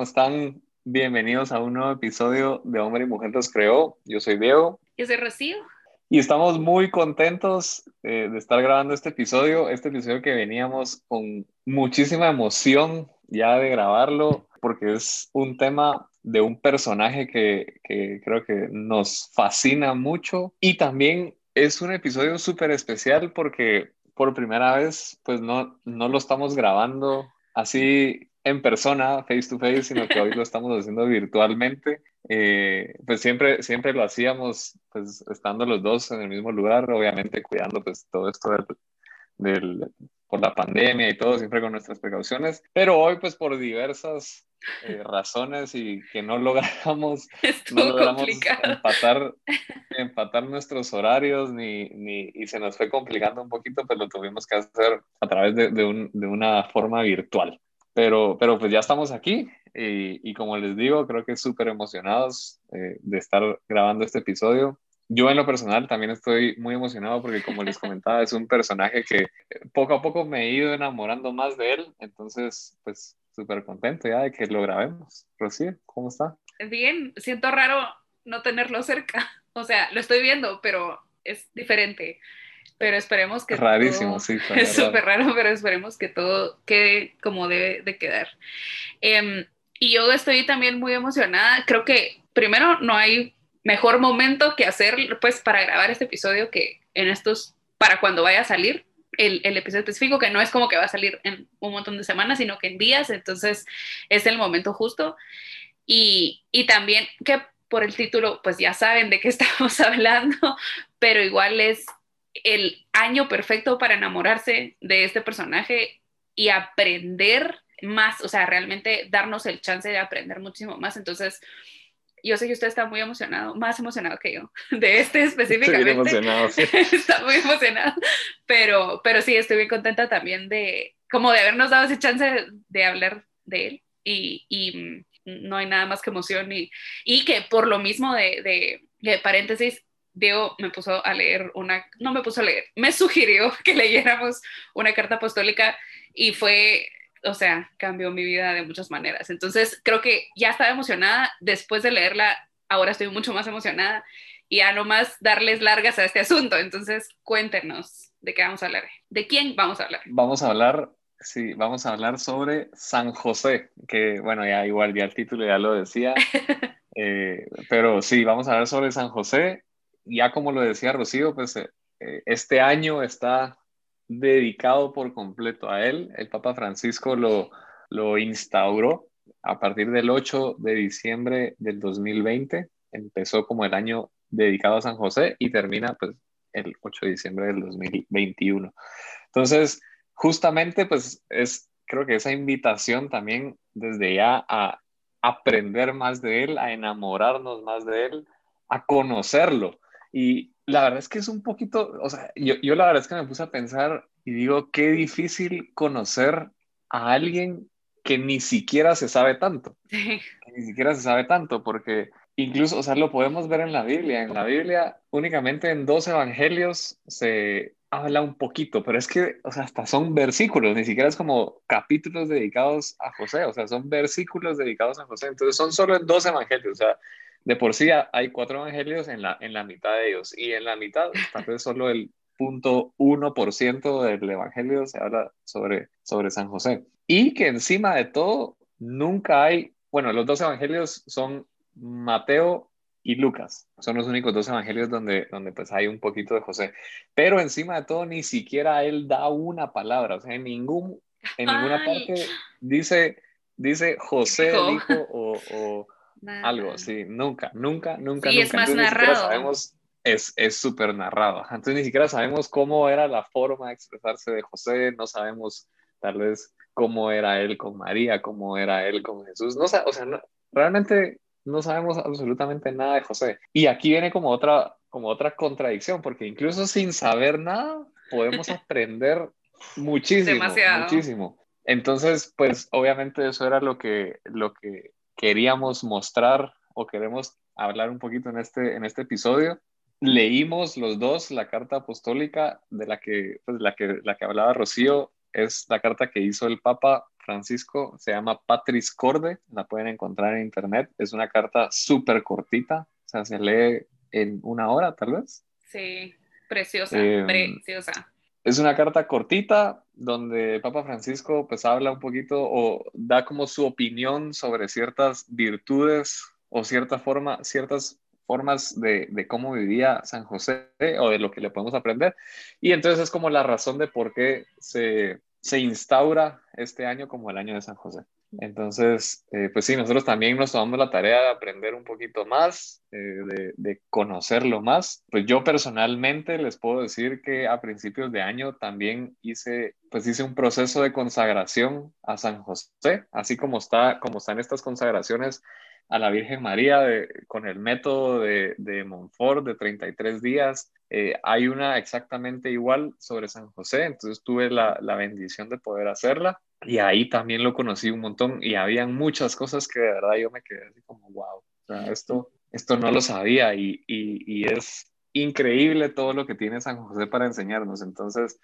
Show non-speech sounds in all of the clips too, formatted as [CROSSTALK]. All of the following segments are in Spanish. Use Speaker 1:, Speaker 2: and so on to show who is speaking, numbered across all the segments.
Speaker 1: ¿cómo están? Bienvenidos a un nuevo episodio de Hombre y Mujer los Creó. Yo soy Diego.
Speaker 2: Yo soy Rocío.
Speaker 1: Y estamos muy contentos eh, de estar grabando este episodio, este episodio que veníamos con muchísima emoción ya de grabarlo, porque es un tema de un personaje que, que creo que nos fascina mucho y también es un episodio súper especial porque por primera vez pues no, no lo estamos grabando así en persona, face to face, sino que hoy lo estamos haciendo virtualmente. Eh, pues siempre, siempre lo hacíamos, pues estando los dos en el mismo lugar, obviamente cuidando pues todo esto del, por la pandemia y todo, siempre con nuestras precauciones, pero hoy pues por diversas eh, razones y que no [LAUGHS] logramos, no logramos empatar, empatar nuestros horarios ni, ni, y se nos fue complicando un poquito, pues lo tuvimos que hacer a través de, de, un, de una forma virtual. Pero, pero pues ya estamos aquí y, y como les digo, creo que súper emocionados eh, de estar grabando este episodio. Yo en lo personal también estoy muy emocionado porque como les [LAUGHS] comentaba, es un personaje que poco a poco me he ido enamorando más de él. Entonces, pues súper contento ya de que lo grabemos. Rocío, ¿cómo está?
Speaker 2: Bien, siento raro no tenerlo cerca. [LAUGHS] O sea, lo estoy viendo, pero es diferente pero esperemos que
Speaker 1: rarísimo sí [LAUGHS]
Speaker 2: es súper raro pero esperemos que todo quede como debe de quedar. Em, y yo estoy también muy emocionada. Creo que primero no hay mejor momento que hacer pues para grabar este episodio que en estos para cuando vaya a salir el, el, episodio específico, que no es como que va a salir en un montón de semanas, sino que en días, entonces es el momento justo. Y, y también que por el título, pues ya saben de qué [LAUGHS] estamos hablando, pero igual es el año perfecto para enamorarse de este personaje y aprender más, o sea, realmente darnos el chance de aprender muchísimo más. Entonces, yo sé que usted está muy emocionado, más emocionado que yo, [LAUGHS] de este específicamente.
Speaker 1: Estoy emocionado, sí. [LAUGHS]
Speaker 2: está muy emocionado, pero, pero sí, estoy muy contenta también de, como de habernos dado ese chance de, hablar de él y, y, no hay nada más que emoción y, y que por lo mismo de, de, de paréntesis, Diego me puso a leer una, no me puso a leer, me [LAUGHS] sugirió que leyéramos una carta apostólica y fue, o sea, cambió mi vida de muchas maneras. Entonces, creo que ya estaba emocionada, después de leerla, ahora estoy mucho más emocionada y ya no más darles largas a este asunto. Entonces, cuéntenos de qué vamos a hablar, de quién vamos a hablar.
Speaker 1: Vamos a hablar, sí, vamos a hablar sobre San José, que bueno, ya igual ya el título ya lo decía. [LAUGHS] Eh, pero sí, vamos a hablar sobre San José, ya como lo decía Rocío, pues eh, eh, este año está dedicado por completo a él. El Papa Francisco lo, lo instauró a partir del 8 de diciembre del 2020. Empezó como el año dedicado a San José y termina pues el 8 de diciembre del 2021. Entonces, justamente pues es creo que esa invitación también desde ya a aprender más de él, a enamorarnos más de él, a conocerlo. Y la verdad es que es un poquito, o sea, yo, yo la verdad es que me puse a pensar y digo, qué difícil conocer a alguien que ni siquiera se sabe tanto. [LAUGHS] Que ni siquiera se sabe tanto, porque incluso, o sea, lo podemos ver en la Biblia. En la Biblia, únicamente en dos evangelios se habla un poquito, pero es que, o sea, hasta son versículos, ni siquiera es como capítulos dedicados a José, o sea, son versículos dedicados a José. Entonces, son solo en dos evangelios, o sea, de por sí hay cuatro evangelios en la, en la mitad de ellos y en la mitad, tal vez solo el punto uno por ciento del evangelio se habla sobre, sobre San José. Y que encima de todo, nunca hay, bueno, los dos evangelios son Mateo y Lucas. Son los únicos dos evangelios donde, donde pues hay un poquito de José. Pero encima de todo, ni siquiera él da una palabra. O sea, en, ningún, en ninguna parte dice, dice José el hijo o algo, sí, nunca, nunca, nunca.
Speaker 2: Y es más narrado.
Speaker 1: Sabemos, es súper narrado. Entonces ni siquiera sabemos cómo era la forma de expresarse de José, no sabemos tal vez cómo era él con María, cómo era él con Jesús. No, o sea, realmente no sabemos absolutamente nada de José. Y aquí viene como otra, como otra contradicción, porque incluso sin saber nada, podemos [LAUGHS] aprender muchísimo, Demasiado. muchísimo. Entonces, pues obviamente eso era lo que, lo que queríamos mostrar o queremos hablar un poquito en este, en este episodio. Leímos los dos la carta apostólica de la que, pues, la que, la que hablaba Rocío, es la carta que hizo el Papa Francisco se llama Patris Corde, la pueden encontrar en internet. Es una carta súper cortita, o sea, se lee en una hora tal vez.
Speaker 2: Sí, preciosa, em, preciosa.
Speaker 1: Es una carta cortita donde Papa Francisco pues habla un poquito o da como su opinión sobre ciertas virtudes o cierta forma, ciertas formas de, de, cómo vivía San José o de lo que le podemos aprender. Y entonces es como la razón de por qué se, se instaura este año como el año de San José. Entonces, eh, pues sí, nosotros también nos tomamos la tarea de aprender un poquito más, eh, de, de, conocerlo más. Pues yo personalmente les puedo decir que a principios de año también hice, pues hice un proceso de consagración a San José, así como está, como están estas consagraciones a la Virgen María con el método de, de Montfort de 33 días. Eh, hay una exactamente igual sobre San José, entonces tuve la, la, bendición de poder hacerla y ahí también lo conocí un montón y habían muchas cosas que de verdad yo me quedé así como, wow, esto, esto no lo sabía y, y, y es increíble todo lo que tiene San José para enseñarnos. Entonces,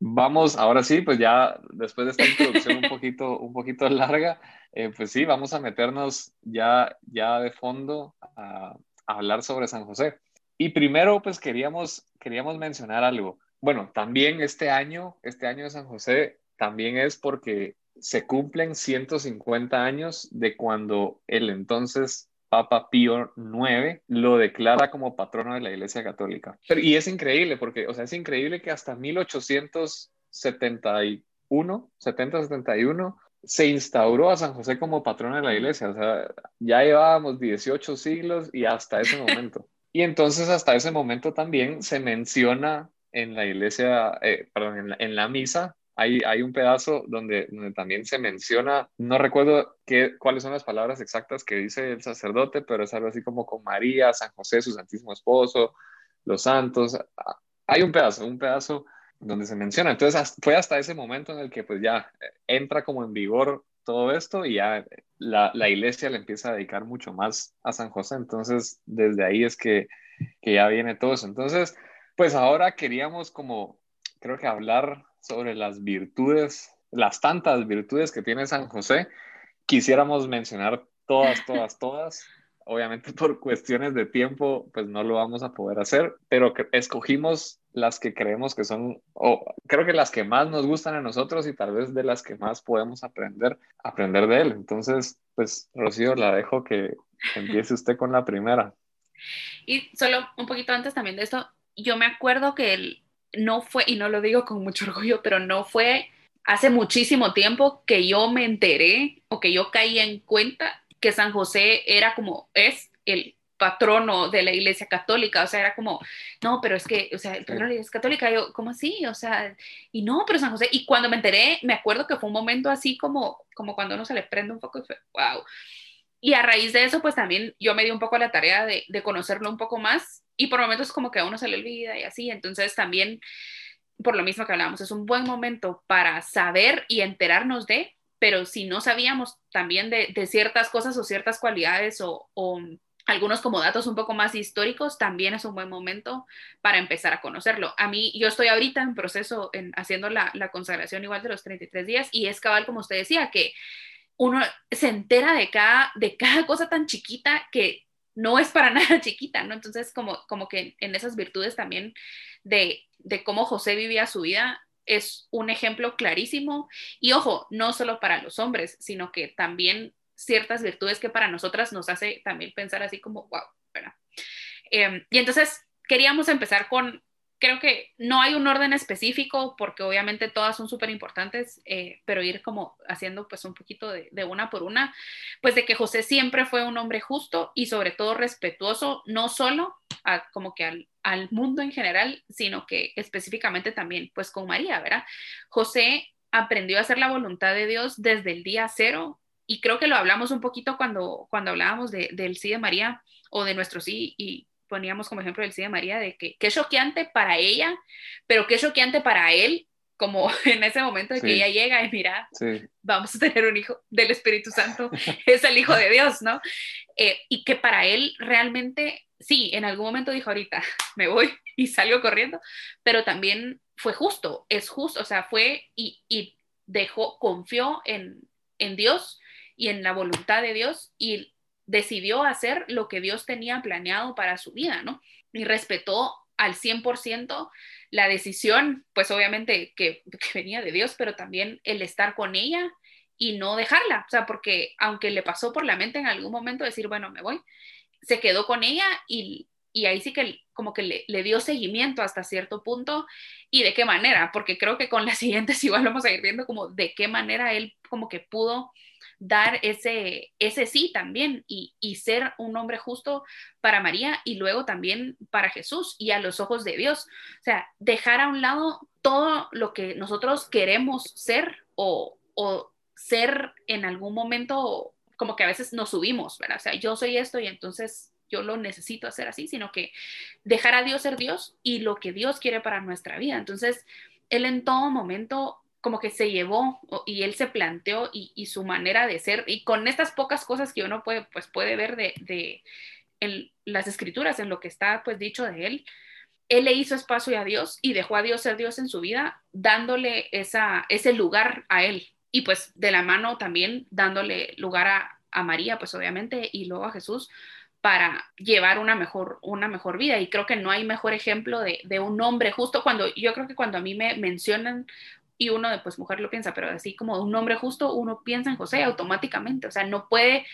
Speaker 1: Vamos, ahora sí, pues ya después de esta introducción un poquito, un poquito larga, eh, pues sí, vamos a meternos ya, ya de fondo a, hablar sobre San José. Y primero, pues queríamos, queríamos mencionar algo. Bueno, también este año, este año de San José, también es porque se cumplen 150 años de cuando el entonces Papa Pío IX lo declara como patrono de la Iglesia Católica. y es increíble porque, o sea, es increíble que hasta 1871, 70-71, se instauró a San José como patrono de la Iglesia. O sea, ya llevábamos 18 siglos y hasta ese momento. Y entonces hasta ese momento también se menciona en la iglesia, eh, perdón, en la misa hay, un pedazo donde, también se menciona, no recuerdo qué, cuáles son las palabras exactas que dice el sacerdote, pero es algo así como con María, San José, su santísimo esposo, los santos. Hay un pedazo, un pedazo donde se menciona. Entonces fue hasta ese momento en el que pues ya eh, entra como en vigor todo esto y ya la, la iglesia le empieza a dedicar mucho más a San José. Entonces desde ahí es que, que ya viene todo eso. Entonces, pues ahora queríamos como, creo que hablar sobre las virtudes, las tantas virtudes que tiene San José. Quisiéramos mencionar todas, todas, [LAUGHS] todas. Obviamente por cuestiones de tiempo, pues no lo vamos a poder hacer, pero escogimos las que creemos que son, o creo que las que más nos gustan a nosotros y tal vez de las que más podemos aprender, aprender de él. Entonces, pues Rocío, la dejo que empiece usted con la primera.
Speaker 2: Y solo un poquito antes también de esto, yo me acuerdo que el, no fue, y no lo digo con mucho orgullo, pero no fue hace muchísimo tiempo que yo me enteré o que yo caí en cuenta que San José era como es el patrono de la iglesia católica, o sea, era como, no, pero es que, o sea, el patrono de la iglesia católica, yo, ¿cómo así? O sea, y no, pero San José, y cuando me enteré, me acuerdo que fue un momento así como, como cuando uno se le prende un poco y fue, wow. Y a raíz de eso, pues también yo me di un poco la tarea de, de conocerlo un poco más y por momentos como que a uno se le olvida y así, entonces también, por lo mismo que hablábamos, es un buen momento para saber y enterarnos de, pero si no sabíamos también de, de ciertas cosas o ciertas cualidades o, o, algunos como datos un poco más históricos, también es un buen momento para empezar a conocerlo. A mí, yo estoy ahorita en proceso, en, haciendo la, la consagración igual de los 33 días y es cabal, como usted decía, que uno se entera de cada, de cada cosa tan chiquita que no es para [LAUGHS] nada chiquita, ¿no? Entonces, como, como que en esas virtudes también de, de cómo José vivía su vida, es un ejemplo clarísimo. Y ojo, no solo para los hombres, sino que también ciertas virtudes que para nosotras nos hace también pensar así como, wow, ¿verdad? Em, y entonces queríamos empezar con creo que no hay un orden específico porque obviamente todas son súper importantes, eh, pero ir como haciendo pues un poquito de, una por una, pues de que José siempre fue un hombre justo y sobre todo respetuoso, no solo como que al, al mundo en general, sino que específicamente también pues con María, ¿verdad? José aprendió a hacer la voluntad de Dios desde el día cero y creo que lo hablamos un poquito cuando, cuando hablábamos de, del sí de María o de nuestro sí y poníamos como ejemplo el sí de María, de que qué choqueante para ella, pero qué choqueante para él, como [LAUGHS] en ese momento de que ella llega y mira, vamos a tener un hijo del Espíritu Santo, [LAUGHS] es el Hijo de Dios, ¿no? Eh, y que para él realmente, sí, en algún momento dijo ahorita, [LAUGHS] me voy y salgo corriendo, pero también fue justo, es justo, o sea, fue y, y dejó, confió en, en Dios y en la voluntad de Dios y decidió hacer lo que Dios tenía planeado para su vida, ¿no? Y respetó al 100% la decisión, pues obviamente que, venía de Dios, pero también el estar con ella y no dejarla, o sea, porque aunque le pasó por la mente en algún momento decir, bueno, me voy, se quedó con ella y, ahí sí que como que le, dio seguimiento hasta cierto punto. Y de qué manera, porque creo que con las siguientes [LAUGHS] igual vamos a ir viendo como de qué manera él como que pudo dar ese, ese sí también y, ser un hombre justo para María y luego también para Jesús y a los ojos de Dios. O sea, dejar a un lado todo lo que nosotros queremos ser o, ser en algún momento como que a veces nos subimos, ¿verdad? O sea, yo soy esto y entonces yo lo necesito hacer así, sino que dejar a Dios ser Dios y lo que Dios quiere para nuestra vida. Entonces, Él en todo momento como que se llevó y él se planteó y, su manera de ser y con estas pocas cosas que uno puede, pues puede ver de, en las escrituras, en lo que está pues dicho de él, él le hizo espacio a Dios y dejó a Dios ser Dios en su vida, dándole esa, ese lugar a él y pues de la mano también dándole lugar a, María, pues obviamente, y luego a Jesús para llevar una mejor, una mejor vida. Y creo que no hay mejor ejemplo de, de, un hombre, justo cuando yo creo que cuando a mí me mencionan y uno de pues mujer lo piensa, pero así como un hombre justo, uno piensa en José automáticamente, o sea, no puede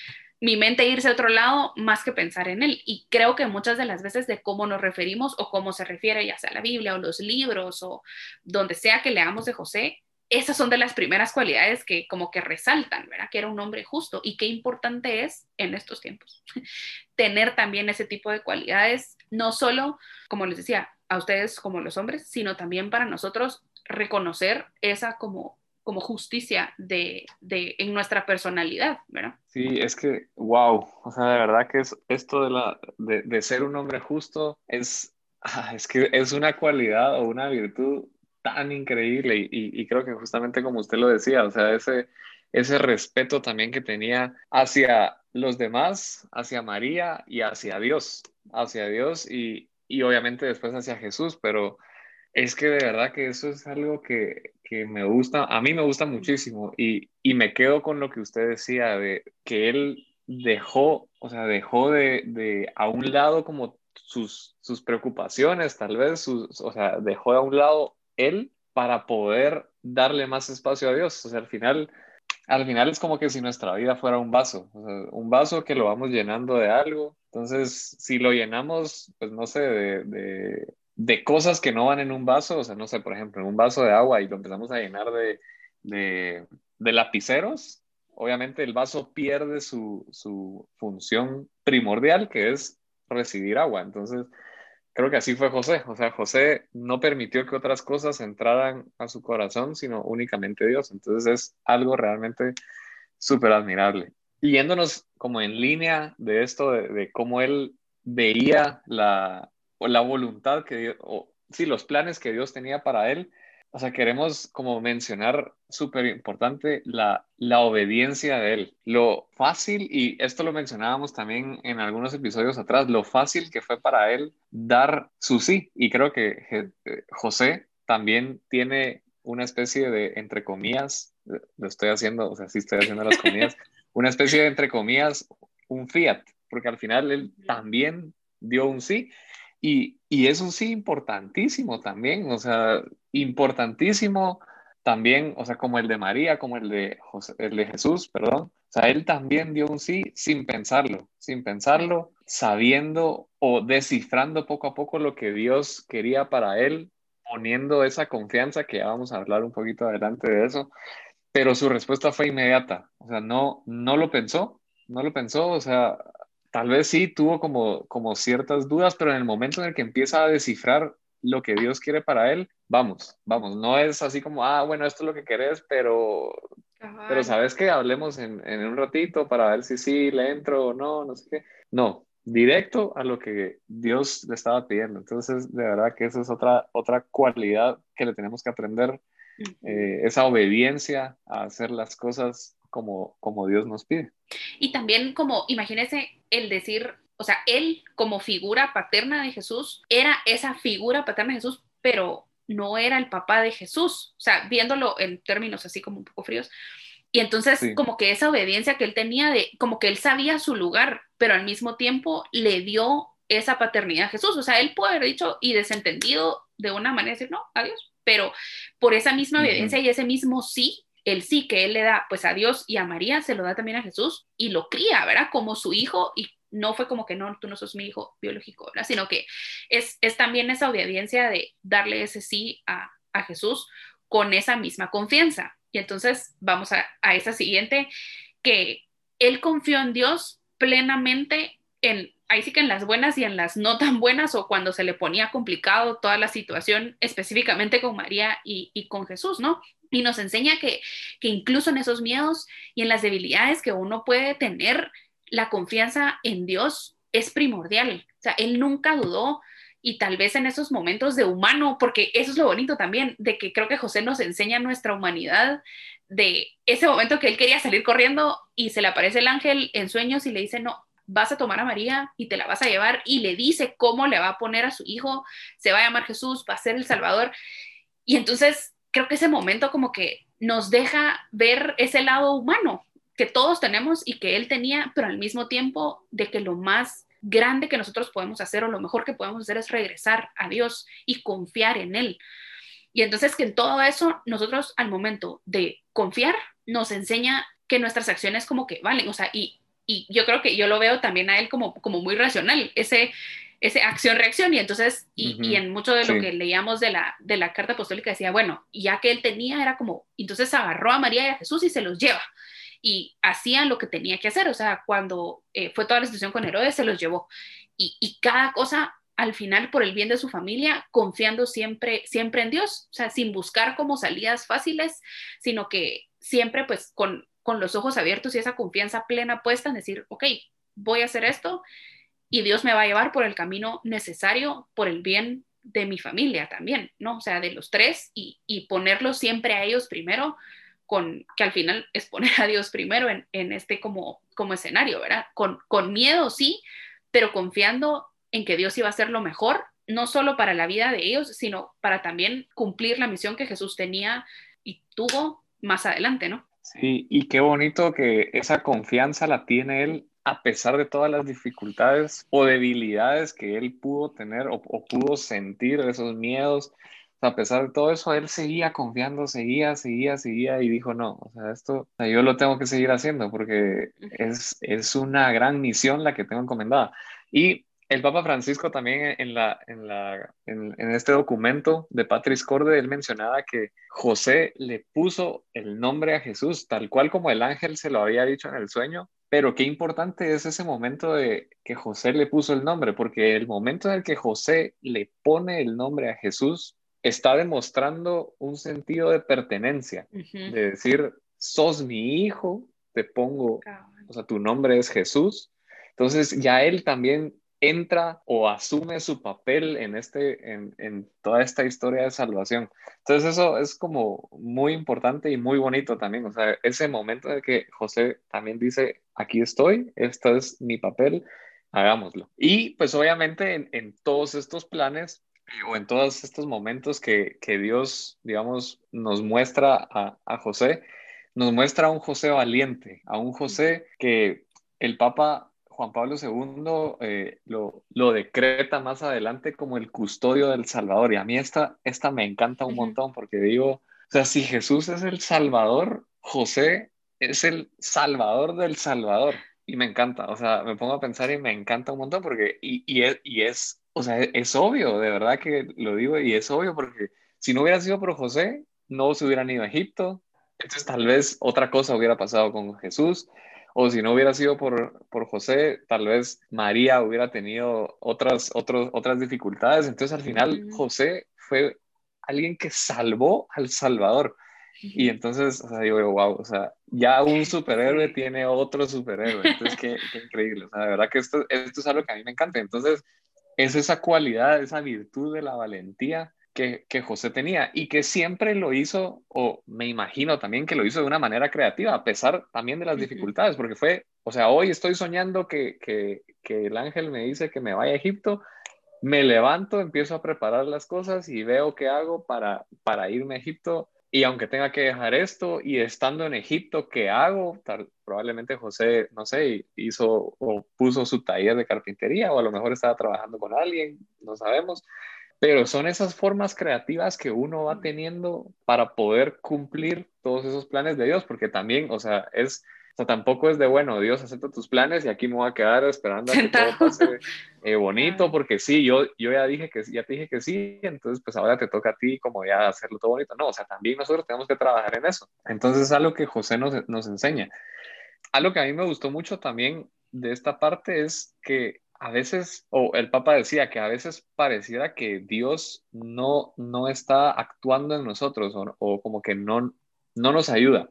Speaker 2: mi mente irse a otro lado más que pensar en él. Y creo que muchas de las veces de cómo nos referimos o cómo se refiere ya sea la Biblia o los libros o donde sea que leamos de José, esas son de las primeras cualidades que como que resaltan, ¿verdad? Que era un hombre justo y qué importante es en estos tiempos [LAUGHS] tener también ese tipo de cualidades, no solo, como les decía, a ustedes como los hombres, sino también para nosotros reconocer esa como, como justicia de, de, en nuestra personalidad, ¿verdad?
Speaker 1: Sí, es que, wow, o sea, de verdad que es esto de, la, de, de ser un hombre justo es, ah, es que es una cualidad o una virtud tan increíble y, y, creo que justamente como usted lo decía, o sea, ese, ese respeto también que tenía hacia los demás, hacia María y hacia Dios, hacia Dios y, y obviamente después hacia Jesús, pero es que de verdad que eso es algo que, que me gusta, a mí me gusta muchísimo y, y, me quedo con lo que usted decía de que él dejó, o sea, dejó de, de a un lado como sus, sus preocupaciones, tal vez, sus, o sea, dejó a un lado él para poder darle más espacio a Dios. O sea, al final, al final es como que si nuestra vida fuera un vaso, o sea, un vaso que lo vamos llenando de algo. Entonces, si lo llenamos, pues no sé, de, de cosas que no van en un vaso, o sea, no sé, por ejemplo, en un vaso de agua y lo empezamos a llenar de, de, lapiceros, obviamente el vaso pierde su, su, función primordial, que es recibir agua. Entonces, creo que así fue José. O sea, José no permitió que otras cosas entraran a su corazón, sino únicamente Dios. Entonces, es algo realmente súper admirable. Yéndonos como en línea de esto, de, de cómo él veía la, o la voluntad que Dios, o sí, los planes que Dios tenía para él. O sea, queremos como mencionar súper importante la, la obediencia de él. Lo fácil, y esto lo mencionábamos también en algunos episodios atrás, lo fácil que fue para él dar su sí. Y creo que eh, José también tiene una especie de, entre comillas, lo estoy haciendo, o sea, sí estoy haciendo las comillas, [LAUGHS] una especie de, entre comillas, un fiat, porque al final él también dio un sí y, y eso sí, importantísimo también, o sea, importantísimo también, o sea, como el de María, como el de, el de Jesús, perdón. O sea, él también dio un sí sin pensarlo, sin pensarlo, sabiendo o descifrando poco a poco lo que Dios quería para él, poniendo esa confianza, que ya vamos a hablar un poquito adelante de eso, pero su respuesta fue inmediata, o sea, no, no lo pensó, no lo pensó, o sea, tal vez sí tuvo como, como ciertas dudas, pero en el momento en el que empieza a descifrar lo que Dios quiere para él, vamos, vamos, no es así como, ah, bueno, esto es lo que querés, pero, pero sabes que hablemos en, en, un ratito para ver si sí le entro o no, no sé qué. No, directo a lo que Dios le estaba pidiendo. Entonces, de verdad que esa es otra, otra cualidad que le tenemos que aprender, eh, esa obediencia a hacer las cosas como, como Dios nos pide.
Speaker 2: Y también como, imagínese el decir, o sea, él como figura paterna de Jesús, era esa figura paterna de Jesús, pero no era el papá de Jesús, o sea, viéndolo en términos así como un poco fríos. Y entonces como que esa obediencia que él tenía de, como que él sabía su lugar, pero al mismo tiempo le dio esa paternidad a Jesús. O sea, él puede haber dicho y desentendido de una manera, decir, no, adiós, pero por esa misma obediencia y ese mismo sí, el sí que él le da pues a Dios y a María, se lo da también a Jesús y lo cría, ¿verdad? Como su hijo y no fue como que no, tú no sos mi hijo biológico, ¿verdad? Sino que es, es también esa obediencia de darle ese sí a, a Jesús con esa misma confianza. Y entonces vamos a, a esa siguiente, que él confió en Dios plenamente en, ahí sí que en las buenas y en las no tan buenas o cuando se le ponía complicado toda la situación, específicamente con María y, con Jesús, ¿no? Y nos enseña que, que incluso en esos miedos y en las debilidades que uno puede tener, la confianza en Dios es primordial. O sea, él nunca dudó y tal vez en esos momentos de humano, porque eso es lo bonito también, de que creo que José nos enseña nuestra humanidad, de ese momento que él quería salir corriendo y se le aparece el ángel en sueños y le dice, no, vas a tomar a María y te la vas a llevar y le dice cómo le va a poner a su hijo, se va a llamar Jesús, va a ser el Salvador. Y entonces creo que ese momento como que nos deja ver ese lado humano que todos tenemos y que él tenía, pero al mismo tiempo de que lo más grande que nosotros podemos hacer o lo mejor que podemos hacer es regresar a Dios y confiar en Él. Y entonces que en todo eso nosotros al momento de confiar nos enseña que nuestras acciones como que valen, o sea, y y yo creo que yo lo veo también a él como, como muy racional, ese, ese acción-reacción. Y entonces, y, y, en mucho de lo que leíamos de la, de la carta apostólica decía, bueno, ya que él tenía, era como, entonces agarró a María y a Jesús y se los lleva. Y hacía lo que tenía que hacer. O sea, cuando eh, fue toda la situación con Herodes, se los llevó. Y, y, cada cosa al final por el bien de su familia, confiando siempre, siempre en Dios, o sea, sin buscar como salidas fáciles, sino que siempre pues con, con los ojos abiertos y esa confianza plena puesta en decir, ok, voy a hacer esto y Dios me va a llevar por el camino necesario por el bien de mi familia también, ¿no? O sea, de los tres y, y ponerlos siempre a ellos primero, con que al final es poner a Dios primero en, en este como, como escenario, ¿verdad? Con, con miedo, sí, pero confiando en que Dios iba a hacer lo mejor, no solo para la vida de ellos, sino para también cumplir la misión que Jesús tenía y tuvo más adelante, ¿no?
Speaker 1: Sí, y qué bonito que esa confianza la tiene él a pesar de todas las dificultades o debilidades que él pudo tener o, pudo sentir, esos miedos. a pesar de todo eso, él seguía confiando, seguía, seguía, seguía y dijo, no, o sea, esto yo lo tengo que seguir haciendo porque es, es una gran misión la que tengo encomendada. Y el Papa Francisco también en, la, en, la, en, este documento de Patris Corde, él mencionaba que José le puso el nombre a Jesús, tal cual como el ángel se lo había dicho en el sueño, pero qué importante es ese momento de que José le puso el nombre, porque el momento en el que José le pone el nombre a Jesús está demostrando un sentido de pertenencia, de decir, sos mi hijo, te pongo, o sea, tu nombre es Jesús. Entonces ya él también entra o asume su papel en, este, en, en, toda esta historia de salvación. Entonces eso es como muy importante y muy bonito también, o sea, ese momento de que José también dice, aquí estoy, esto es mi papel, hagámoslo. Y pues obviamente en, en todos estos planes eh, o en todos estos momentos que, que Dios, digamos, nos muestra a, a José, nos muestra a un José valiente, a un José que el Papa Juan Pablo II eh, lo, lo, decreta más adelante como el custodio del Salvador. Y a mí esta, esta me encanta un montón porque digo, o sea, si Jesús es el Salvador, José es el Salvador del Salvador. Y me encanta, o sea, me pongo a pensar y me encanta un montón porque, y, y, es, y es, o sea, es obvio, de verdad que lo digo y es obvio porque si no hubiera sido por José, no se hubieran ido a Egipto, entonces tal vez otra cosa hubiera pasado con Jesús o si no hubiera sido por, por José, tal vez María hubiera tenido otras, otros, otras dificultades. Entonces al final José fue alguien que salvó al Salvador. Y entonces, o sea, digo, wow, o sea, ya un [LAUGHS] superhéroe tiene otro superhéroe. Entonces, qué, qué increíble. O sea, de verdad que esto, esto es algo que a mí me encanta. Entonces, es esa cualidad, esa virtud de la valentía que, que, José tenía y que siempre lo hizo, o me imagino también que lo hizo de una manera creativa, a pesar también de las dificultades, porque fue, o sea, hoy estoy soñando que, que, que, el ángel me dice que me vaya a Egipto me levanto, empiezo a preparar las cosas y veo qué hago para, para irme a Egipto. Y aunque tenga que dejar esto y estando en Egipto, ¿qué hago? probablemente José, no sé, hizo o puso su taller de carpintería o a lo mejor estaba trabajando con alguien, no sabemos. Pero son esas formas creativas que uno va teniendo para poder cumplir todos esos planes de Dios, porque también, o sea, es, o sea, tampoco es de, bueno, Dios acepta tus planes y aquí me voy a quedar esperando a que todo pase eh, [LAUGHS] bonito, porque sí, yo, yo ya dije que ya te dije que sí, entonces pues ahora te toca a ti como ya hacerlo todo bonito. No, o sea, también nosotros tenemos que trabajar en eso. Entonces es algo que José nos, nos enseña. Algo que a mí me gustó mucho también de esta parte es que a veces, o el Papa decía que a veces pareciera que Dios no, no está actuando en nosotros o, o como que no, no nos ayuda.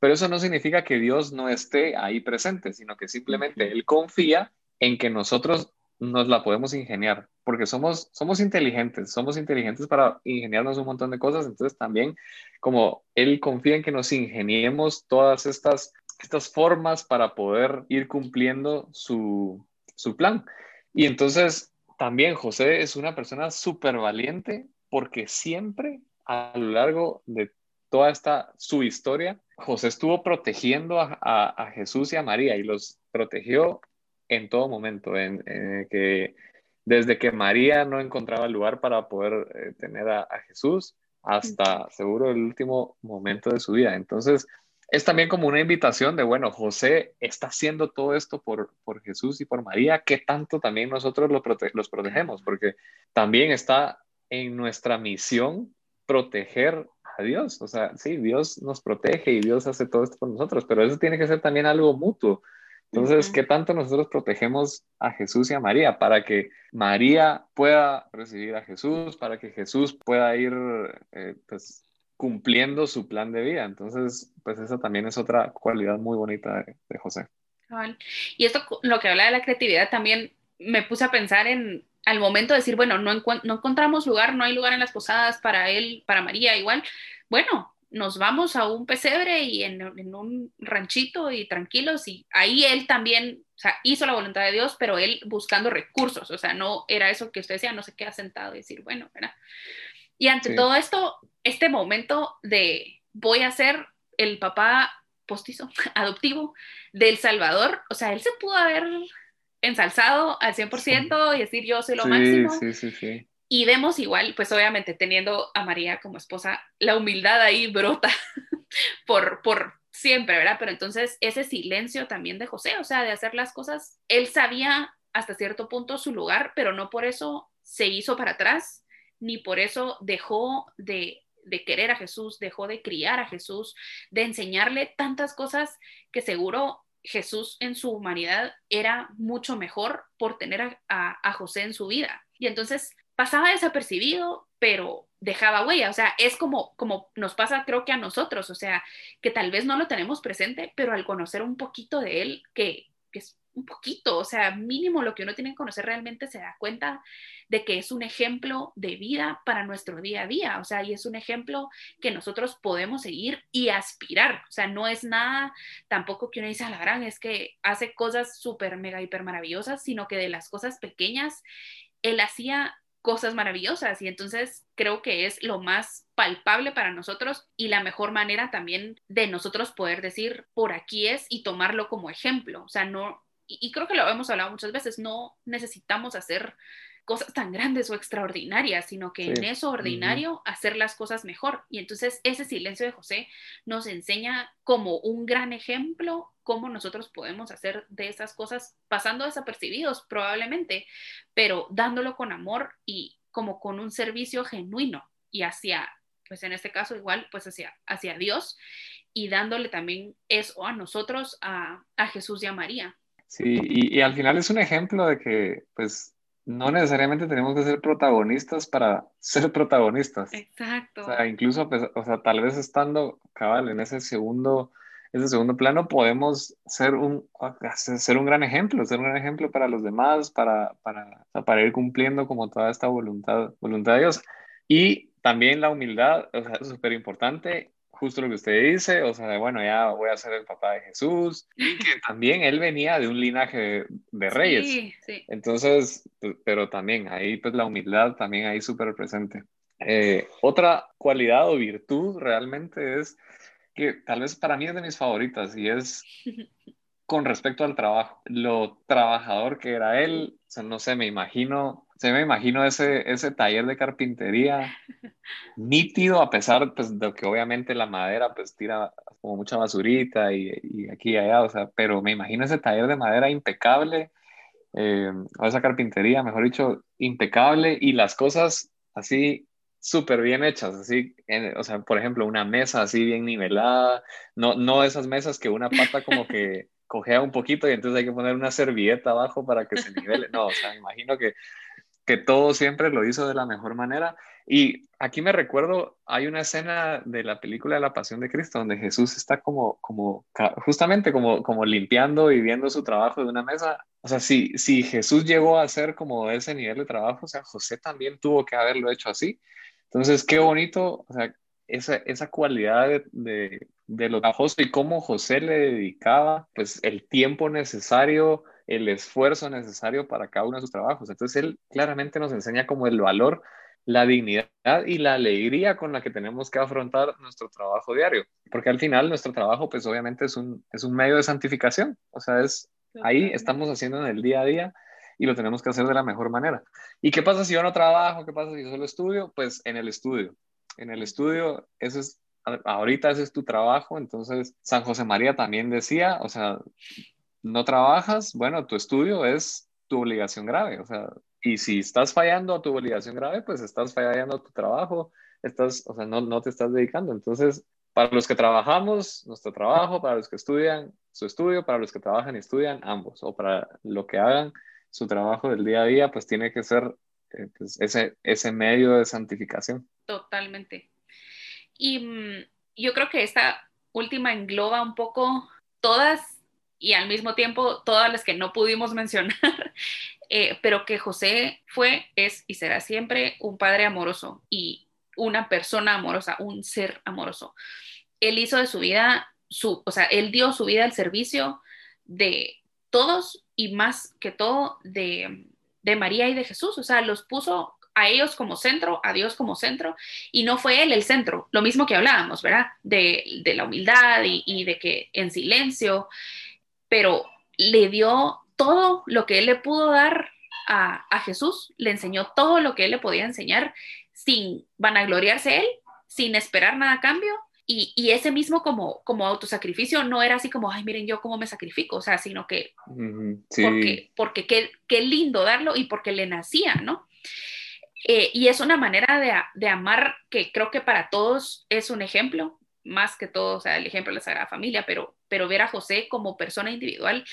Speaker 1: Pero eso no significa que Dios no esté ahí presente, sino que simplemente Él confía en que nosotros nos la podemos ingeniar, porque somos, somos inteligentes, somos inteligentes para ingeniarnos un montón de cosas, entonces también como Él confía en que nos ingeniemos todas estas, estas formas para poder ir cumpliendo su, su plan. Y entonces también José es una persona súper valiente porque siempre a lo largo de toda esta su historia, José estuvo protegiendo a, Jesús y a María y los protegió en todo momento, en, que desde que María no encontraba lugar para poder eh, tener a, Jesús hasta seguro el último momento de su vida. Entonces, es también como una invitación de, bueno, José está haciendo todo esto por, por Jesús y por María, ¿qué tanto también nosotros los protegemos? Porque también está en nuestra misión proteger a Dios. O sea, sí, Dios nos protege y Dios hace todo esto por nosotros, pero eso tiene que ser también algo mutuo. Entonces, ¿qué tanto nosotros protegemos a Jesús y a María para que María pueda recibir a Jesús, para que Jesús pueda ir eh, pues, cumpliendo su plan de vida? Entonces, pues esa también es otra cualidad muy bonita de, de José.
Speaker 2: Y esto, lo que habla de la creatividad, también me puse a pensar en al momento de decir, bueno, no, no encontramos lugar, no hay lugar en las posadas para él, para María, igual, bueno, nos vamos a un pesebre y en, un ranchito y tranquilos y ahí él también, o sea, hizo la voluntad de Dios, pero él buscando recursos, o sea, no era eso que usted decía, no se queda sentado y decir, bueno, ¿verdad? Y ante todo esto, este momento de voy a ser el papá postizo, [LAUGHS] adoptivo del Salvador, o sea, él se pudo haber ensalzado al 100% y decir yo soy lo máximo. Sí, sí, sí. Y vemos igual, pues obviamente teniendo a María como esposa, la humildad ahí brota [LAUGHS] por, por siempre, ¿verdad? Pero entonces ese silencio también de José, o sea, de hacer las cosas, él sabía hasta cierto punto su lugar, pero no por eso se hizo para atrás, ni por eso dejó de, de querer a Jesús, dejó de criar a Jesús, de enseñarle tantas cosas que seguro Jesús en su humanidad era mucho mejor por tener a, José en su vida. Y entonces pasaba desapercibido, pero dejaba huella. O sea, es como, como nos pasa creo que a nosotros, o sea, que tal vez no lo tenemos presente, pero al conocer un poquito de él, que, que es un poquito, o sea, mínimo lo que uno tiene que conocer realmente se da cuenta de que es un ejemplo de vida para nuestro día a día, o sea, y es un ejemplo que nosotros podemos seguir y aspirar, o sea, no es nada tampoco que uno dice a la gran, es que hace cosas súper, mega, hiper maravillosas, sino que de las cosas pequeñas, él hacía cosas maravillosas y entonces creo que es lo más palpable para nosotros y la mejor manera también de nosotros poder decir por aquí es y tomarlo como ejemplo, o sea, no, y, creo que lo hemos hablado muchas veces, no necesitamos hacer cosas tan grandes o extraordinarias, sino que en eso ordinario hacer las cosas mejor. Y entonces ese silencio de José nos enseña como un gran ejemplo cómo nosotros podemos hacer de esas cosas pasando desapercibidos probablemente, pero dándolo con amor y como con un servicio genuino y hacia, pues en este caso igual, pues hacia, hacia Dios y dándole también eso a nosotros, a, a Jesús y a María.
Speaker 1: Sí, y, al final es un ejemplo de que, pues, no necesariamente tenemos que ser protagonistas para [LAUGHS] ser protagonistas.
Speaker 2: Exacto.
Speaker 1: O sea, incluso, pues, o sea, tal vez estando cabal en ese segundo, ese segundo plano, podemos ser un, ser un gran ejemplo, ser un gran ejemplo para los demás, para, para, para ir cumpliendo como toda esta voluntad, voluntad de Dios. Y también la humildad, o sea, es súper importante justo lo que usted dice, o sea, bueno, ya voy a ser el papá de Jesús, [LAUGHS] y que también él venía de un linaje de reyes. Sí, sí. Entonces, pero también ahí pues la humildad también ahí súper presente. Eh, otra cualidad o virtud realmente es que tal vez para mí es de mis favoritas y es [LAUGHS] con respecto al trabajo, lo trabajador que era él, o sea, no sé, me imagino, se me imagino ese, ese taller de carpintería [LAUGHS] nítido, a pesar pues, de que obviamente la madera pues tira como mucha basurita y, y aquí y allá, o sea, pero me imagino ese taller de madera impecable, eh, o esa carpintería, mejor dicho, impecable y las cosas así súper bien hechas, así, o sea, por ejemplo, una mesa así bien nivelada, no, no esas mesas que una pata como que [LAUGHS] cojea un poquito y entonces hay que poner una servilleta abajo para que se nivele, no, o sea, me imagino que, que todo siempre lo hizo de la mejor manera. Y aquí me recuerdo, hay una escena de la película la Pasión de Cristo donde Jesús está como, como justamente como, como limpiando y viendo su trabajo de una mesa. O sea, si, si Jesús llegó a hacer como ese nivel de trabajo, o sea, José también tuvo que haberlo hecho así. Entonces, qué bonito, o sea, esa, esa cualidad de, de, de lo trabajoso y cómo José le dedicaba, pues, el tiempo necesario, el esfuerzo necesario para cada uno de sus trabajos. Entonces, él claramente nos enseña como el valor, la dignidad y la alegría con la que tenemos que afrontar nuestro trabajo diario. Porque al final nuestro trabajo, pues, obviamente es un, es un medio de santificación. O sea, es ahí estamos haciendo en el día a día y lo tenemos que hacer de la mejor manera. ¿Y qué pasa si yo no trabajo? ¿Qué pasa si yo solo estudio? Pues en el estudio. En el estudio, eso es, ahorita ese es tu trabajo, entonces San José María también decía, o sea, no trabajas, bueno, tu estudio es tu obligación grave, o sea, y si estás fallando a tu obligación grave, pues estás fallando a tu trabajo, estás, o sea, no, no te estás dedicando. Entonces, para los que trabajamos, nuestro trabajo, para los que estudian, su estudio, para los que trabajan y estudian, ambos, o para lo que hagan, su trabajo del día a día, pues tiene que ser eh, pues, ese, ese medio de santificación.
Speaker 2: Totalmente. Y mm, yo creo que esta última engloba un poco todas y al mismo tiempo todas las que no pudimos [LAUGHS] mencionar, eh, pero que José fue, es y será siempre un padre amoroso y una persona amorosa, un ser amoroso. Él hizo de su vida, su, o sea, él dio su vida al servicio de todos y más que todo de, María y de Jesús, o sea, los puso a ellos como centro, a Dios como centro, y no fue Él el centro, lo mismo que hablábamos, ¿verdad? De, la humildad y, de que en silencio, pero le dio todo lo que Él le pudo dar a, a Jesús, le enseñó todo lo que Él le podía enseñar sin vanagloriarse Él, sin esperar nada a cambio, y, ese mismo como, como autosacrificio no era así como, ay, miren yo cómo me sacrifico, o sea, sino que porque, porque qué, qué, lindo darlo y porque le nacía, ¿no? Eh, y es una manera de, de, amar que creo que para todos es un ejemplo, más que todo, o sea, el ejemplo de la Sagrada Familia, pero, pero ver a José como persona individual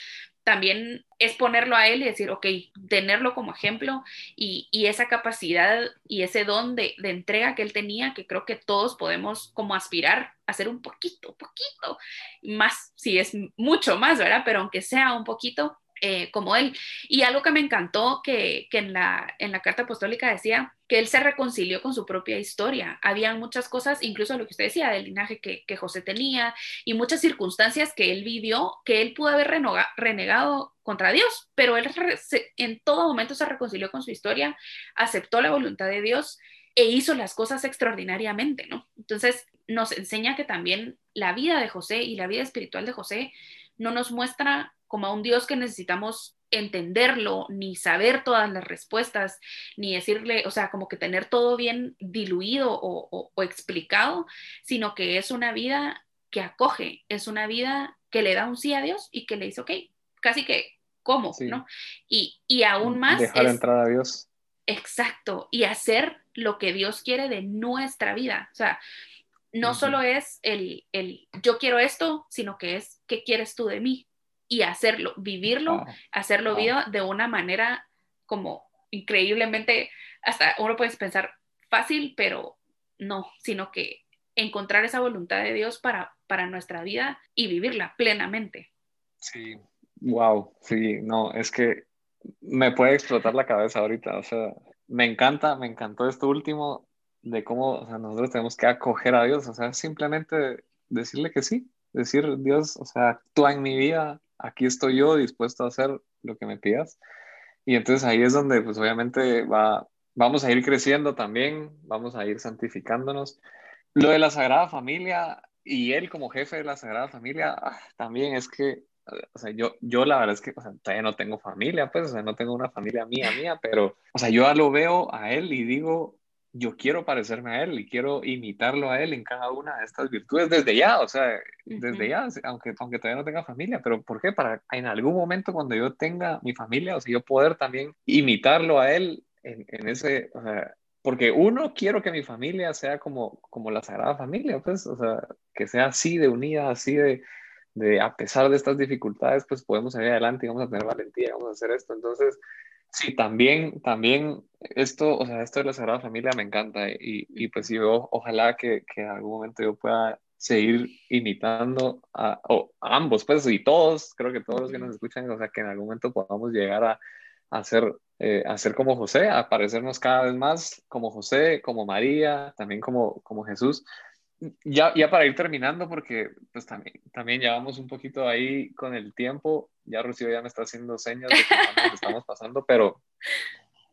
Speaker 2: también es ponerlo a él y decir, ok, tenerlo como ejemplo y, esa capacidad y ese don de, de, entrega que él tenía, que creo que todos podemos como aspirar a hacer un poquito, poquito, más, si es mucho más, ¿verdad? Pero aunque sea un poquito, eh, como él. Y algo que me encantó que, en, la, en la carta apostólica decía que él se reconcilió con su propia historia. Habían muchas cosas, incluso lo que usted decía, del linaje que, José tenía y muchas circunstancias que él vivió, que él pudo haber renegado contra Dios, pero él en todo momento se reconcilió con su historia, aceptó la voluntad de Dios e hizo las cosas extraordinariamente, ¿no? Entonces nos enseña que también la vida de José y la vida espiritual de José no nos muestra como a un Dios que necesitamos entenderlo, ni saber todas las respuestas, ni decirle, o sea, como que tener todo bien diluido o, explicado, sino que es una vida que acoge, es una vida que le da un sí a Dios y que le dice, ok, casi que, ¿cómo? ¿no? Y, y aún más...
Speaker 1: Dejar entrar a Dios.
Speaker 2: Exacto, y hacer lo que Dios quiere de nuestra vida. O sea, no solo es el, el yo quiero esto, sino que es qué quieres tú de mí, y hacerlo, vivirlo, hacerlo vida de una manera como increíblemente, hasta uno puede pensar fácil, pero no, sino que encontrar esa voluntad de Dios para, para nuestra vida y vivirla plenamente.
Speaker 1: Sí, wow, sí, no, es que me puede explotar la cabeza ahorita, o sea, me encanta, me encantó esto último, de cómo o sea, nosotros tenemos que acoger a Dios, o sea, simplemente decirle que sí, decir, Dios, o sea, actúa en mi vida, aquí estoy yo dispuesto a hacer lo que me pidas. Y entonces ahí es donde, pues obviamente, va, vamos a ir creciendo también, vamos a ir santificándonos. Lo de la Sagrada Familia y él como jefe de la Sagrada Familia, ah, también es que, o sea, yo, yo la verdad es que o sea, todavía no tengo familia, pues, o sea, no tengo una familia mía, mía, pero, o sea, yo lo veo a él y digo, yo quiero parecerme a él y quiero imitarlo a él en cada una de estas virtudes desde ya, o sea, desde ya, aunque, aunque todavía no tenga familia, pero ¿por qué? Para en algún momento cuando yo tenga mi familia, o sea, yo poder también imitarlo a él en, en ese, o sea, porque uno, quiero que mi familia sea como, como la Sagrada Familia, pues, o sea, que sea así de unida, así de, de a pesar de estas dificultades, pues podemos salir adelante y vamos a tener valentía, vamos a hacer esto. Entonces, Sí, también, también esto, o sea, esto de la Sagrada Familia me encanta y, y pues yo ojalá que, que, en algún momento yo pueda seguir imitando a, ambos, pues, y todos, creo que todos los que nos escuchan, o sea, que en algún momento podamos llegar a, a ser, eh, a ser como José, a parecernos cada vez más como José, como María, también como, como Jesús, ya, ya para ir terminando, porque pues también, también llevamos un poquito ahí con el tiempo, ya Rocío ya me está haciendo señas de que nos estamos pasando, [LAUGHS] pero,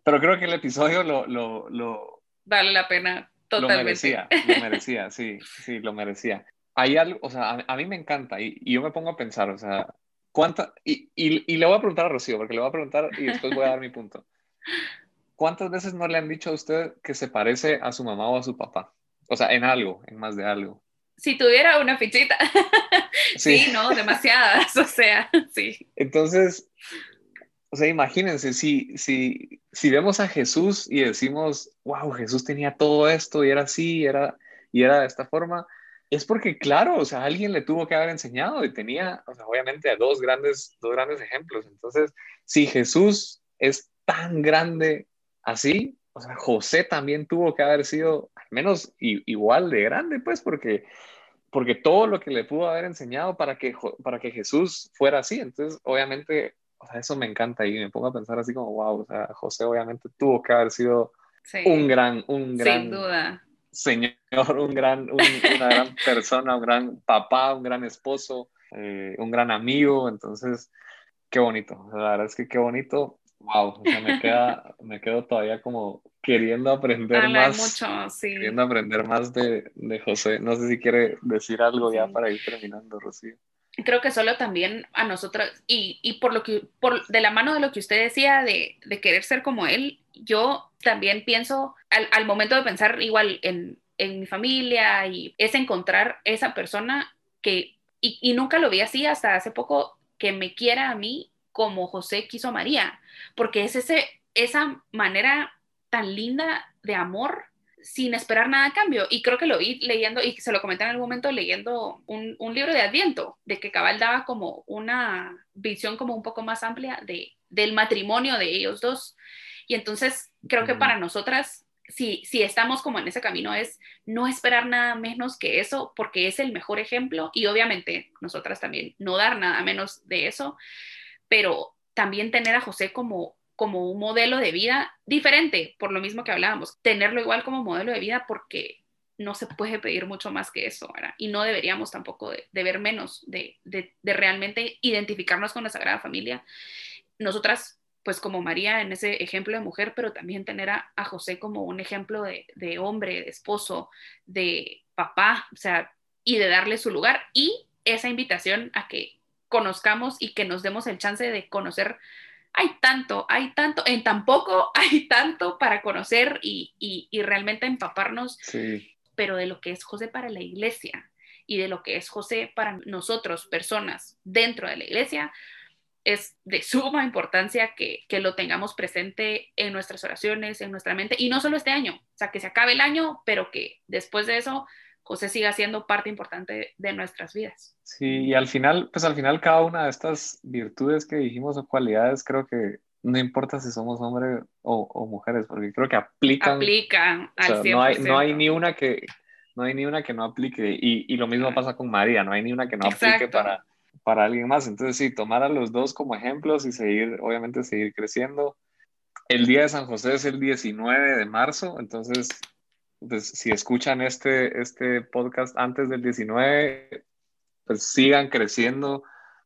Speaker 1: pero creo que el episodio lo, lo, lo
Speaker 2: vale la pena totalmente.
Speaker 1: Lo merecía, lo merecía, sí, sí, lo merecía. Hay algo, o sea, a, mí me encanta y, y, yo me pongo a pensar, o sea, ¿cuánta, y, y, y le voy a preguntar a Rocío, porque le voy a preguntar y después voy a dar mi punto. ¿Cuántas veces no le han dicho a usted que se parece a su mamá o a su papá? O sea, en algo, en más de algo.
Speaker 2: Si tuviera una fichita. [LAUGHS] Sí, no, demasiadas, o sea, [LAUGHS] sí.
Speaker 1: Entonces, o sea, imagínense, si, si, si vemos a Jesús y decimos, wow, Jesús tenía todo esto y era así, y era, y era de esta forma, es porque, claro, o sea, alguien le tuvo que haber enseñado y tenía, o sea, obviamente, dos grandes, dos grandes ejemplos. Entonces, si Jesús es tan grande así, o sea, José también tuvo que haber sido al menos igual de grande, pues, porque, porque todo lo que le pudo haber enseñado para que, para que Jesús fuera así. Entonces, obviamente, o sea, eso me encanta y me pongo a pensar así como, wow, o sea, José obviamente tuvo que haber sido un gran, un gran...
Speaker 2: Sin duda.
Speaker 1: Señor, un gran, una gran [LAUGHS] persona, un gran papá, un gran esposo, eh, un gran amigo. Entonces, qué bonito. La verdad es que qué bonito wow, o sea, me, queda, me quedo todavía como queriendo aprender más.
Speaker 2: Mucho, sí.
Speaker 1: Queriendo aprender más de, de, José. No sé si quiere decir algo ya para ir terminando, Rocío.
Speaker 2: Creo que solo también a nosotros, y, y, por lo que, por, de la mano de lo que usted decía de, de querer ser como él, yo también pienso, al, al momento de pensar igual en, en, mi familia, y es encontrar esa persona que, y, y nunca lo vi así hasta hace poco, que me quiera a mí como José quiso a María, porque es ese, esa manera tan linda de amor sin esperar nada a cambio. Y creo que lo vi leyendo, y se lo comenté en algún momento leyendo un, un, libro de Adviento, de que Cabal daba como una visión como un poco más amplia de, del matrimonio de ellos dos. Y entonces creo que para nosotras, si, si estamos como en ese camino, es no esperar nada menos que eso, porque es el mejor ejemplo. Y obviamente nosotras también no dar nada menos de eso pero también tener a José como, como un modelo de vida diferente, por lo mismo que hablábamos, tenerlo igual como modelo de vida porque no se puede pedir mucho más que eso, ¿verdad? Y no deberíamos tampoco de, ver menos, de, de, realmente identificarnos con la Sagrada Familia. Nosotras, pues como María en ese ejemplo de mujer, pero también tener a, a José como un ejemplo de, de, hombre, de esposo, de papá, o sea, y de darle su lugar y esa invitación a que conozcamos y que nos demos el chance de conocer. Hay tanto, hay tanto, en tan poco [LAUGHS] hay tanto para conocer y, y, realmente empaparnos, pero de lo que es José para la iglesia y de lo que es José para nosotros, personas dentro de la iglesia, es de suma importancia que, que, lo tengamos presente en nuestras oraciones, en nuestra mente, y no solo este año, o sea, que se acabe el año, pero que después de eso José siga siendo parte importante de nuestras vidas.
Speaker 1: Sí, y al final, pues al final cada una de estas virtudes que dijimos o cualidades, creo que no importa si somos hombres o, mujeres, porque creo que aplican.
Speaker 2: Aplican al
Speaker 1: No hay, no hay ni una que no hay ni una que no aplique y, y lo mismo pasa con María, no hay ni una que no aplique para, para alguien más. Entonces sí, tomar a los dos como ejemplos y seguir, obviamente seguir creciendo. El día de San José es el 19 de marzo, entonces pues si escuchan este, este podcast antes del 19, pues sigan creciendo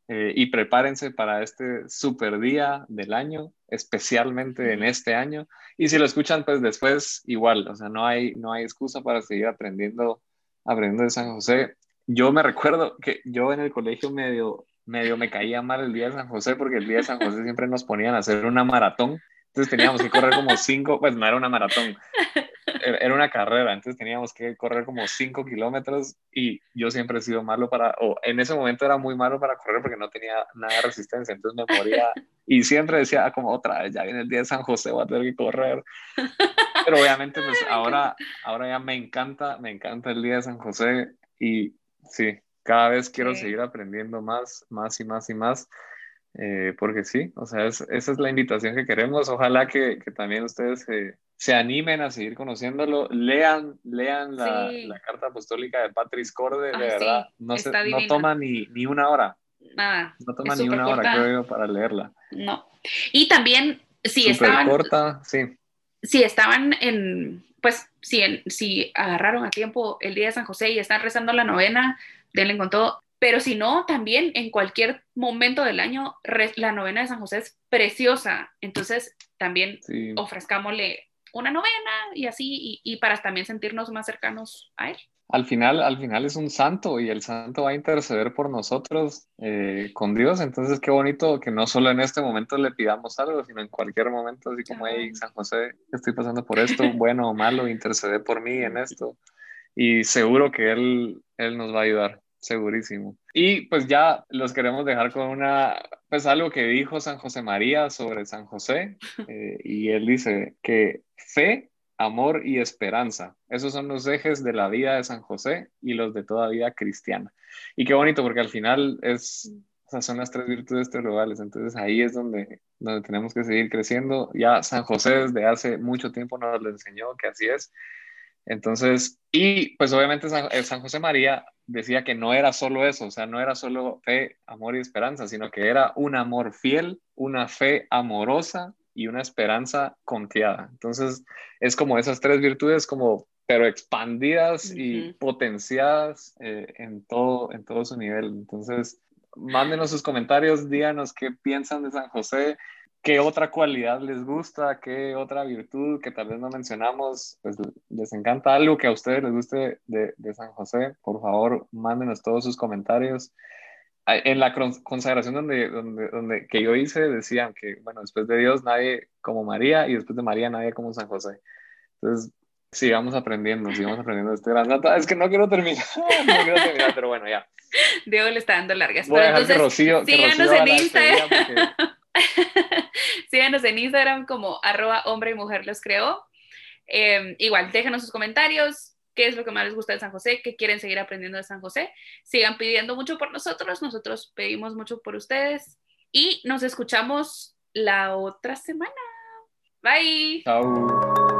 Speaker 1: eh, y prepárense para este super día del año, especialmente en este año. Y si lo escuchan, pues después igual, o sea, no hay, no hay excusa para seguir aprendiendo, aprendiendo de San José. Yo me recuerdo que yo en el colegio medio, medio me caía mal el día de San José porque el día de San José siempre nos ponían a hacer una maratón. Entonces teníamos que correr como cinco, pues no era una maratón, era una carrera, entonces teníamos que correr como 5 kilómetros y yo siempre he sido malo para, o en ese momento era muy malo para correr porque no tenía nada de resistencia, entonces me moría y siempre decía ah, como otra vez, ya viene el día de San José, voy a tener que correr. [LAUGHS] Pero obviamente pues ahora, ahora ya me encanta, me encanta el día de San José y sí, cada vez quiero seguir aprendiendo más, más y más y más. Eh, porque sí, o sea, esa es la invitación que queremos. Ojalá que, que también ustedes se, se animen a seguir conociéndolo, lean, lean la, la carta apostólica de Patrice Corde, de ah, verdad, no, se, no toma ni, ni, una hora.
Speaker 2: Nada.
Speaker 1: No toma ni una hora, creo yo, para leerla.
Speaker 2: No. Y también, si estaban...
Speaker 1: corta, sí.
Speaker 2: Si estaban en, pues, si, en, si agarraron a tiempo el día de San José y están rezando la novena, denle con todo. Pero si no, también en cualquier momento del año, la novena de San José es preciosa. Entonces, también ofrezcámosle una novena y así, y, para también sentirnos más cercanos a Él.
Speaker 1: Al final, al final es un santo y el santo va a interceder por nosotros eh, con Dios. Entonces, qué bonito que no solo en este momento le pidamos algo, sino en cualquier momento, así como, hey, San José, estoy pasando por esto, bueno o malo, intercede por mí en esto. Y seguro que Él, él nos va a ayudar segurísimo. Y pues ya los queremos dejar con una, pues algo que dijo San José María sobre San José, [LAUGHS] eh, y él dice que fe, amor y esperanza, esos son los ejes de la vida de San José y los de toda vida cristiana. Y qué bonito porque al final es, o sea, son las tres virtudes teologales, entonces ahí es donde, donde tenemos que seguir creciendo. Ya San José desde hace mucho tiempo nos lo enseñó que así es. Entonces, y pues obviamente San, eh, San, José María decía que no era solo eso, o sea, no era solo fe, amor y esperanza, sino que era un amor fiel, una fe amorosa y una esperanza confiada. Entonces, es como esas tres virtudes como pero expandidas y potenciadas eh, en, todo, en todo su nivel. Entonces, mándenos sus comentarios, díganos qué piensan de San José, qué otra cualidad les gusta, qué otra virtud que tal vez no mencionamos, pues les encanta algo que a ustedes les guste de, de San José, por favor, mándenos todos sus comentarios. En la consagración donde, donde, donde, que yo hice, decían que, bueno, después de Dios nadie como María y después de María nadie como San José. Entonces, sigamos aprendiendo, sigamos aprendiendo este gran data. Es que no quiero terminar, [LAUGHS] no quiero terminar, pero bueno, ya.
Speaker 2: Diego le está dando largas.
Speaker 1: Voy a dejar Rocío, síganos en Instagram. [LAUGHS]
Speaker 2: Síganos en Instagram como arroba hombre y mujer los creó. Em, igual, déjenos sus comentarios, qué es lo que más les gusta de San José, qué quieren seguir aprendiendo de San José. Sigan pidiendo mucho por nosotros, nosotros pedimos mucho por ustedes y nos escuchamos la otra semana. Bye.
Speaker 1: Chao.